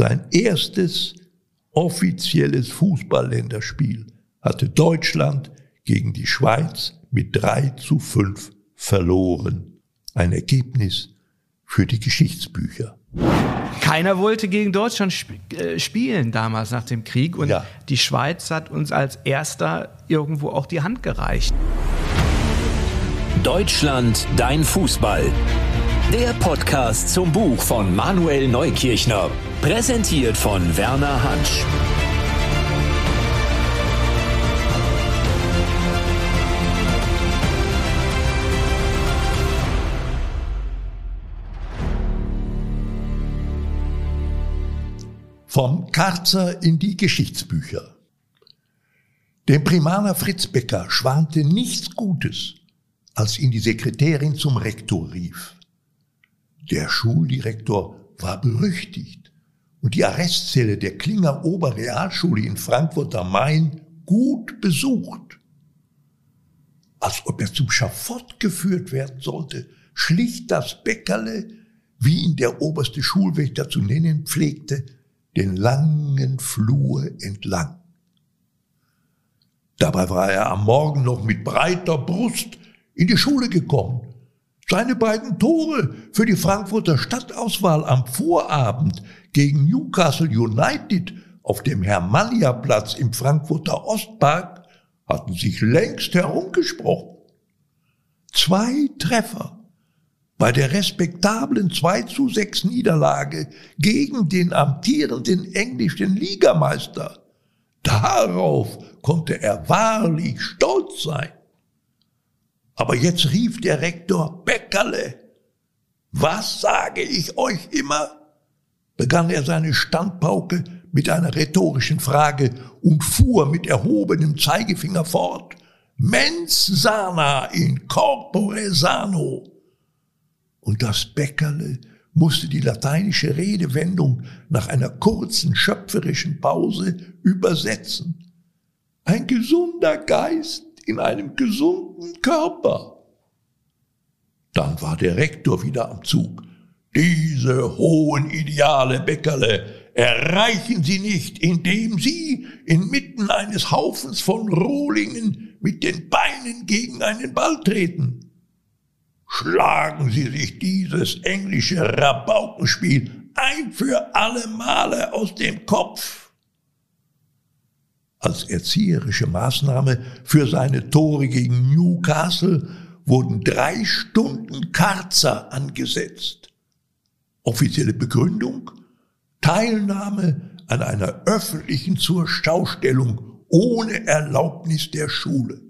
Sein erstes offizielles Fußballländerspiel hatte Deutschland gegen die Schweiz mit 3 zu 5 verloren. Ein Ergebnis für die Geschichtsbücher. Keiner wollte gegen Deutschland sp äh, spielen damals nach dem Krieg und ja. die Schweiz hat uns als erster irgendwo auch die Hand gereicht. Deutschland, dein Fußball. Der Podcast zum Buch von Manuel Neukirchner. Präsentiert von Werner Hansch. Vom Karzer in die Geschichtsbücher. Dem Primaner Fritz Becker schwante nichts Gutes, als ihn die Sekretärin zum Rektor rief. Der Schuldirektor war berüchtigt und die Arrestzelle der Klinger Oberrealschule in Frankfurt am Main gut besucht. Als ob er zum Schafott geführt werden sollte, schlich das Bäckerle, wie ihn der oberste Schulwächter zu nennen pflegte, den langen Flur entlang. Dabei war er am Morgen noch mit breiter Brust in die Schule gekommen. Seine beiden Tore für die Frankfurter Stadtauswahl am Vorabend gegen Newcastle United auf dem Hermannia-Platz im Frankfurter Ostpark hatten sich längst herumgesprochen. Zwei Treffer bei der respektablen 2 zu 6 Niederlage gegen den amtierenden englischen Ligameister. Darauf konnte er wahrlich stolz sein. Aber jetzt rief der Rektor Beckerle. Was sage ich euch immer? begann er seine Standpauke mit einer rhetorischen Frage und fuhr mit erhobenem Zeigefinger fort. Mens sana in corpore sano. Und das Bäckerle musste die lateinische Redewendung nach einer kurzen schöpferischen Pause übersetzen. Ein gesunder Geist in einem gesunden Körper. Dann war der Rektor wieder am Zug. Diese hohen Ideale, Bäckerle, erreichen Sie nicht, indem Sie inmitten eines Haufens von Rohlingen mit den Beinen gegen einen Ball treten. Schlagen Sie sich dieses englische Rabaukenspiel ein für alle Male aus dem Kopf. Als erzieherische Maßnahme für seine Tore gegen Newcastle wurden drei Stunden Karzer angesetzt. Offizielle Begründung? Teilnahme an einer öffentlichen Zurstaustellung ohne Erlaubnis der Schule.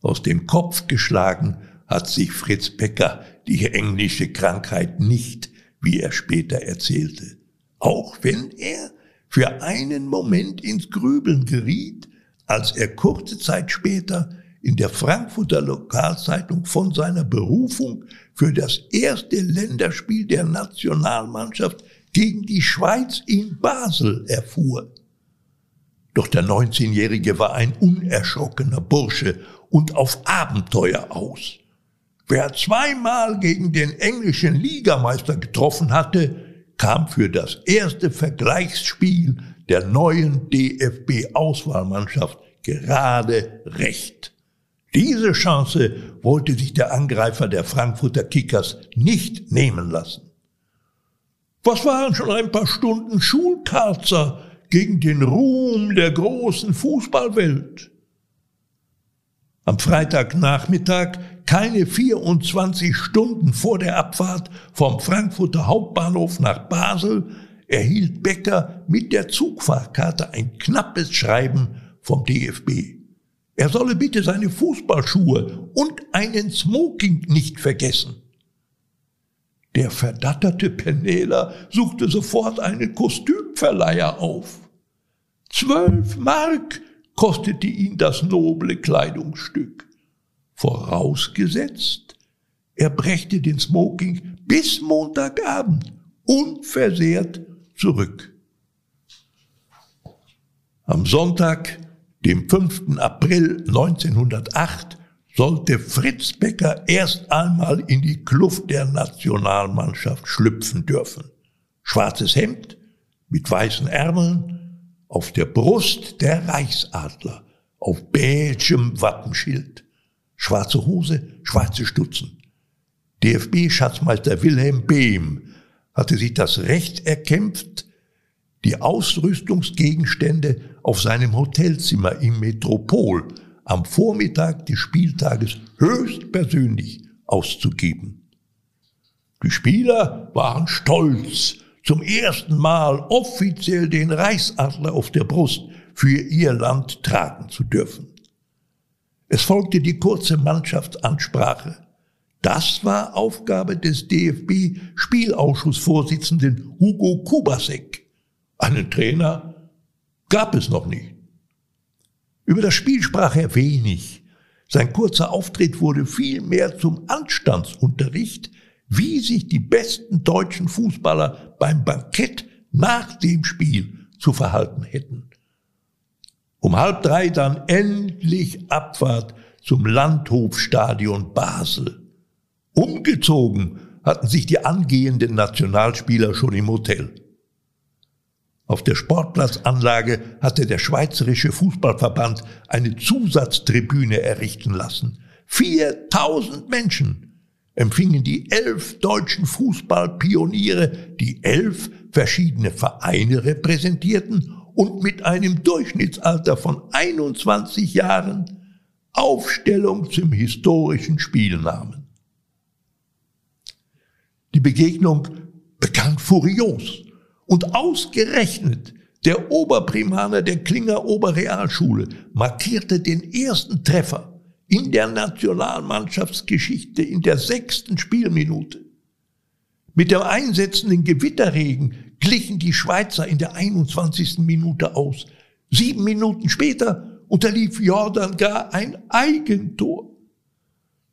Aus dem Kopf geschlagen hat sich Fritz Becker die englische Krankheit nicht, wie er später erzählte. Auch wenn er für einen Moment ins Grübeln geriet, als er kurze Zeit später in der Frankfurter Lokalzeitung von seiner Berufung für das erste Länderspiel der Nationalmannschaft gegen die Schweiz in Basel erfuhr. Doch der 19-Jährige war ein unerschrockener Bursche und auf Abenteuer aus. Wer zweimal gegen den englischen Ligameister getroffen hatte, kam für das erste Vergleichsspiel der neuen DFB-Auswahlmannschaft gerade recht. Diese Chance wollte sich der Angreifer der Frankfurter Kickers nicht nehmen lassen. Was waren schon ein paar Stunden Schulkarzer gegen den Ruhm der großen Fußballwelt? Am Freitagnachmittag, keine 24 Stunden vor der Abfahrt vom Frankfurter Hauptbahnhof nach Basel, erhielt Becker mit der Zugfahrkarte ein knappes Schreiben vom DFB. Er solle bitte seine Fußballschuhe und einen Smoking nicht vergessen. Der verdatterte Penela suchte sofort einen Kostümverleiher auf. Zwölf Mark kostete ihn das noble Kleidungsstück. Vorausgesetzt, er brächte den Smoking bis Montagabend unversehrt zurück. Am Sonntag, dem 5. April 1908, sollte Fritz Becker erst einmal in die Kluft der Nationalmannschaft schlüpfen dürfen. schwarzes Hemd mit weißen Ärmeln, auf der Brust der Reichsadler, auf beigemem Wappenschild, schwarze Hose, schwarze Stutzen. DFB-Schatzmeister Wilhelm Behm hatte sich das Recht erkämpft, die Ausrüstungsgegenstände auf seinem Hotelzimmer im Metropol am Vormittag des Spieltages höchstpersönlich auszugeben. Die Spieler waren stolz, zum ersten Mal offiziell den Reichsadler auf der Brust für ihr Land tragen zu dürfen. Es folgte die kurze Mannschaftsansprache. Das war Aufgabe des DFB-Spielausschussvorsitzenden Hugo Kubasek. Einen Trainer gab es noch nicht. Über das Spiel sprach er wenig. Sein kurzer Auftritt wurde vielmehr zum Anstandsunterricht, wie sich die besten deutschen Fußballer beim Bankett nach dem Spiel zu verhalten hätten. Um halb drei dann endlich Abfahrt zum Landhofstadion Basel. Umgezogen hatten sich die angehenden Nationalspieler schon im Hotel. Auf der Sportplatzanlage hatte der Schweizerische Fußballverband eine Zusatztribüne errichten lassen. 4000 Menschen empfingen die elf deutschen Fußballpioniere, die elf verschiedene Vereine repräsentierten und mit einem Durchschnittsalter von 21 Jahren Aufstellung zum historischen Spiel nahmen. Die Begegnung begann furios. Und ausgerechnet der Oberprimaner der Klinger Oberrealschule markierte den ersten Treffer in der Nationalmannschaftsgeschichte in der sechsten Spielminute. Mit dem einsetzenden Gewitterregen glichen die Schweizer in der 21. Minute aus. Sieben Minuten später unterlief Jordan gar ein Eigentor.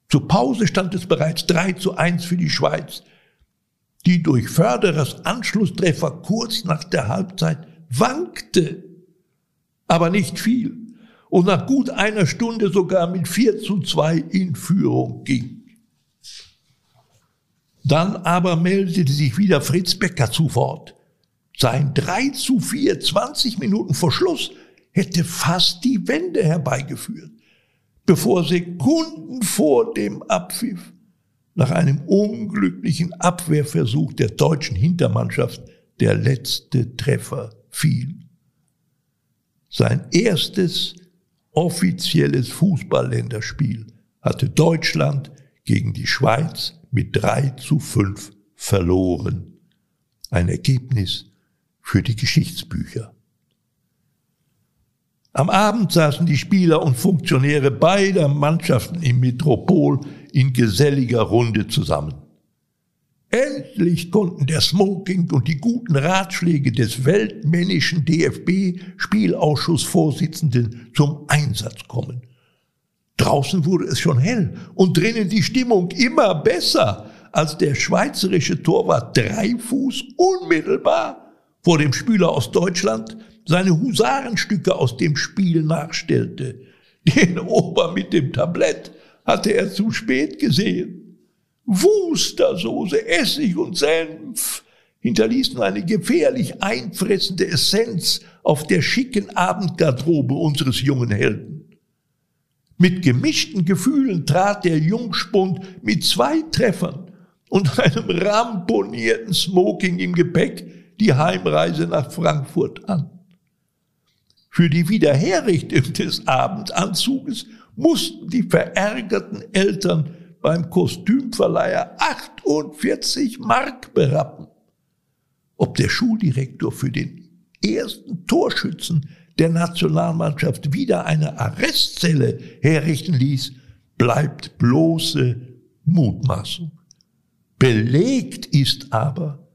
Zur Pause stand es bereits 3 zu 1 für die Schweiz die durch Förderers Anschlusstreffer kurz nach der Halbzeit wankte, aber nicht viel und nach gut einer Stunde sogar mit 4 zu 2 in Führung ging. Dann aber meldete sich wieder Fritz Becker zu Wort. Sein 3 zu 4, 20 Minuten vor Schluss, hätte fast die Wende herbeigeführt, bevor Sekunden vor dem Abpfiff nach einem unglücklichen Abwehrversuch der deutschen Hintermannschaft der letzte Treffer fiel. Sein erstes offizielles Fußballländerspiel hatte Deutschland gegen die Schweiz mit drei zu fünf verloren. Ein Ergebnis für die Geschichtsbücher. Am Abend saßen die Spieler und Funktionäre beider Mannschaften im Metropol in geselliger Runde zusammen. Endlich konnten der Smoking und die guten Ratschläge des weltmännischen DFB-Spielausschussvorsitzenden zum Einsatz kommen. Draußen wurde es schon hell und drinnen die Stimmung immer besser, als der schweizerische Torwart Dreifuß unmittelbar vor dem Spieler aus Deutschland seine Husarenstücke aus dem Spiel nachstellte. Den Ober mit dem Tablett hatte er zu spät gesehen. Wustersoße, Essig und Senf hinterließen eine gefährlich einfressende Essenz auf der schicken Abendgarderobe unseres jungen Helden. Mit gemischten Gefühlen trat der Jungspund mit zwei Treffern und einem ramponierten Smoking im Gepäck die Heimreise nach Frankfurt an. Für die Wiederherrichtung des Abendanzuges mussten die verärgerten Eltern beim Kostümverleiher 48 Mark berappen. Ob der Schuldirektor für den ersten Torschützen der Nationalmannschaft wieder eine Arrestzelle herrichten ließ, bleibt bloße Mutmaßung. Belegt ist aber,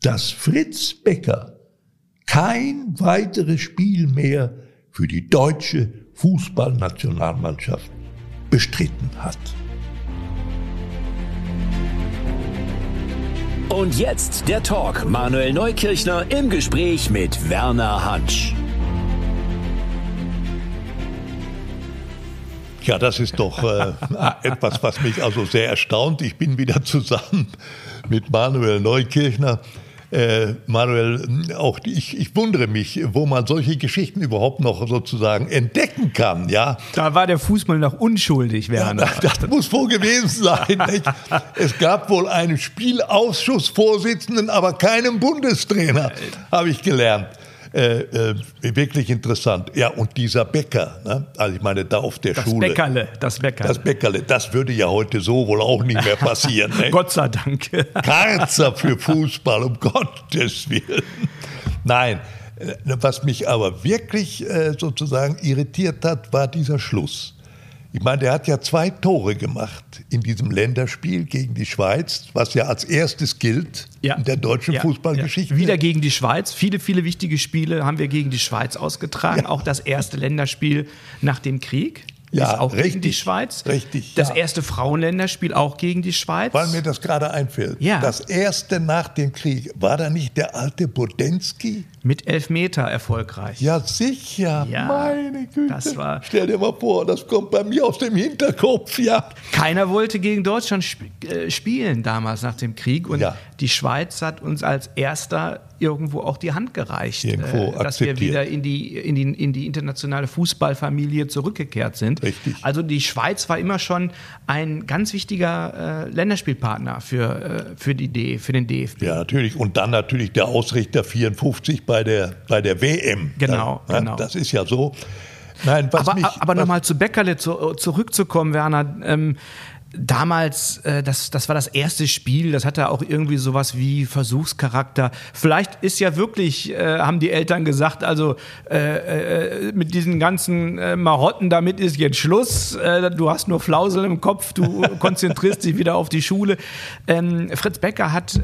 dass Fritz Becker kein weiteres Spiel mehr für die deutsche Fußballnationalmannschaft bestritten hat. Und jetzt der Talk. Manuel Neukirchner im Gespräch mit Werner Hansch. Ja, das ist doch äh, etwas, was mich also sehr erstaunt. Ich bin wieder zusammen mit Manuel Neukirchner. Äh, Manuel, auch ich, ich wundere mich, wo man solche Geschichten überhaupt noch sozusagen entdecken kann, ja. Da war der Fußball noch unschuldig, Werner. Ja, das, das muss wohl gewesen sein. Nicht? Es gab wohl einen Spielausschussvorsitzenden, aber keinen Bundestrainer, habe ich gelernt. Äh, äh, wirklich interessant. Ja, und dieser Bäcker, ne? also ich meine, da auf der das Schule. Bäckerle, das Bäckerle. Das Bäckerle, das würde ja heute so wohl auch nicht mehr passieren. Ne? Gott sei Dank. Karzer für Fußball, um Gottes Willen. Nein, äh, was mich aber wirklich äh, sozusagen irritiert hat, war dieser Schluss. Ich meine, der hat ja zwei Tore gemacht in diesem Länderspiel gegen die Schweiz, was ja als erstes gilt ja. in der deutschen ja, Fußballgeschichte. Ja. Wieder gegen die Schweiz. Viele, viele wichtige Spiele haben wir gegen die Schweiz ausgetragen. Auch das erste Länderspiel nach dem Krieg ja, ist auch richtig, gegen die Schweiz. Richtig. Das ja. erste Frauenländerspiel auch gegen die Schweiz. Weil mir das gerade einfällt. Ja. Das erste nach dem Krieg, war da nicht der alte Bodensky? Mit Elfmeter erfolgreich. Ja, sicher. Ja, Meine Güte. Das war Stell dir mal vor, das kommt bei mir aus dem Hinterkopf, ja. Keiner wollte gegen Deutschland sp äh, spielen damals nach dem Krieg. Und ja. Die Schweiz hat uns als erster irgendwo auch die Hand gereicht, irgendwo äh, dass wir wieder in die, in, die, in die internationale Fußballfamilie zurückgekehrt sind. Richtig. Also die Schweiz war immer schon ein ganz wichtiger äh, Länderspielpartner für, äh, für, die für den DFB. Ja, natürlich. Und dann natürlich der Ausrichter 54 bei der, bei der WM. Genau, dann, genau. Das ist ja so. Nein, was aber mich, aber nochmal zu Beckerle zu, zurückzukommen, Werner. Ähm, damals, äh, das, das war das erste Spiel, das hatte auch irgendwie sowas wie Versuchscharakter. Vielleicht ist ja wirklich, äh, haben die Eltern gesagt, also äh, äh, mit diesen ganzen äh, Marotten, damit ist jetzt Schluss. Äh, du hast nur Flausel im Kopf, du konzentrierst dich wieder auf die Schule. Ähm, Fritz Becker hat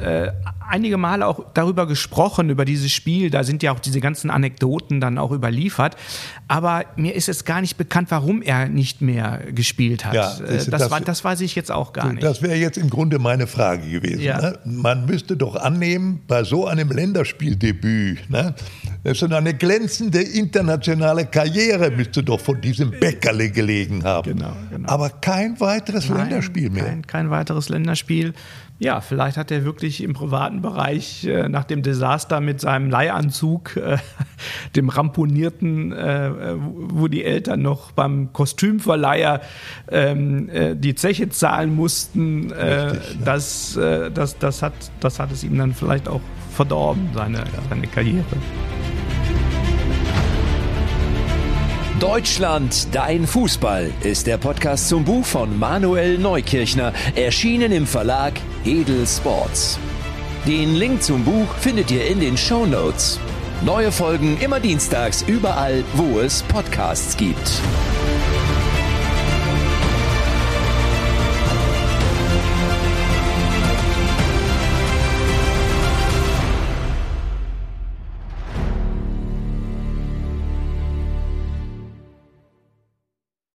einige Male auch darüber gesprochen, über dieses Spiel. Da sind ja auch diese ganzen Anekdoten dann auch überliefert. Aber mir ist es gar nicht bekannt, warum er nicht mehr gespielt hat. Ja, das, das, das, war, das weiß ich jetzt auch gar nicht. Das wäre jetzt im Grunde meine Frage gewesen. Ja. Ne? Man müsste doch annehmen, bei so einem Länderspieldebüt, ne? das ist eine glänzende internationale Karriere, müsste doch von diesem Bäckerle gelegen haben. Genau, genau. Aber kein weiteres Nein, Länderspiel mehr. Kein, kein weiteres Länderspiel ja, vielleicht hat er wirklich im privaten Bereich äh, nach dem Desaster mit seinem Leihanzug, äh, dem ramponierten, äh, wo die Eltern noch beim Kostümverleiher ähm, äh, die Zeche zahlen mussten, äh, Richtig, das, äh, das, das, hat, das hat es ihm dann vielleicht auch verdorben, seine, seine Karriere. Deutschland, dein Fußball ist der Podcast zum Buch von Manuel Neukirchner, erschienen im Verlag Edel Sports. Den Link zum Buch findet ihr in den Show Notes. Neue Folgen immer dienstags überall, wo es Podcasts gibt.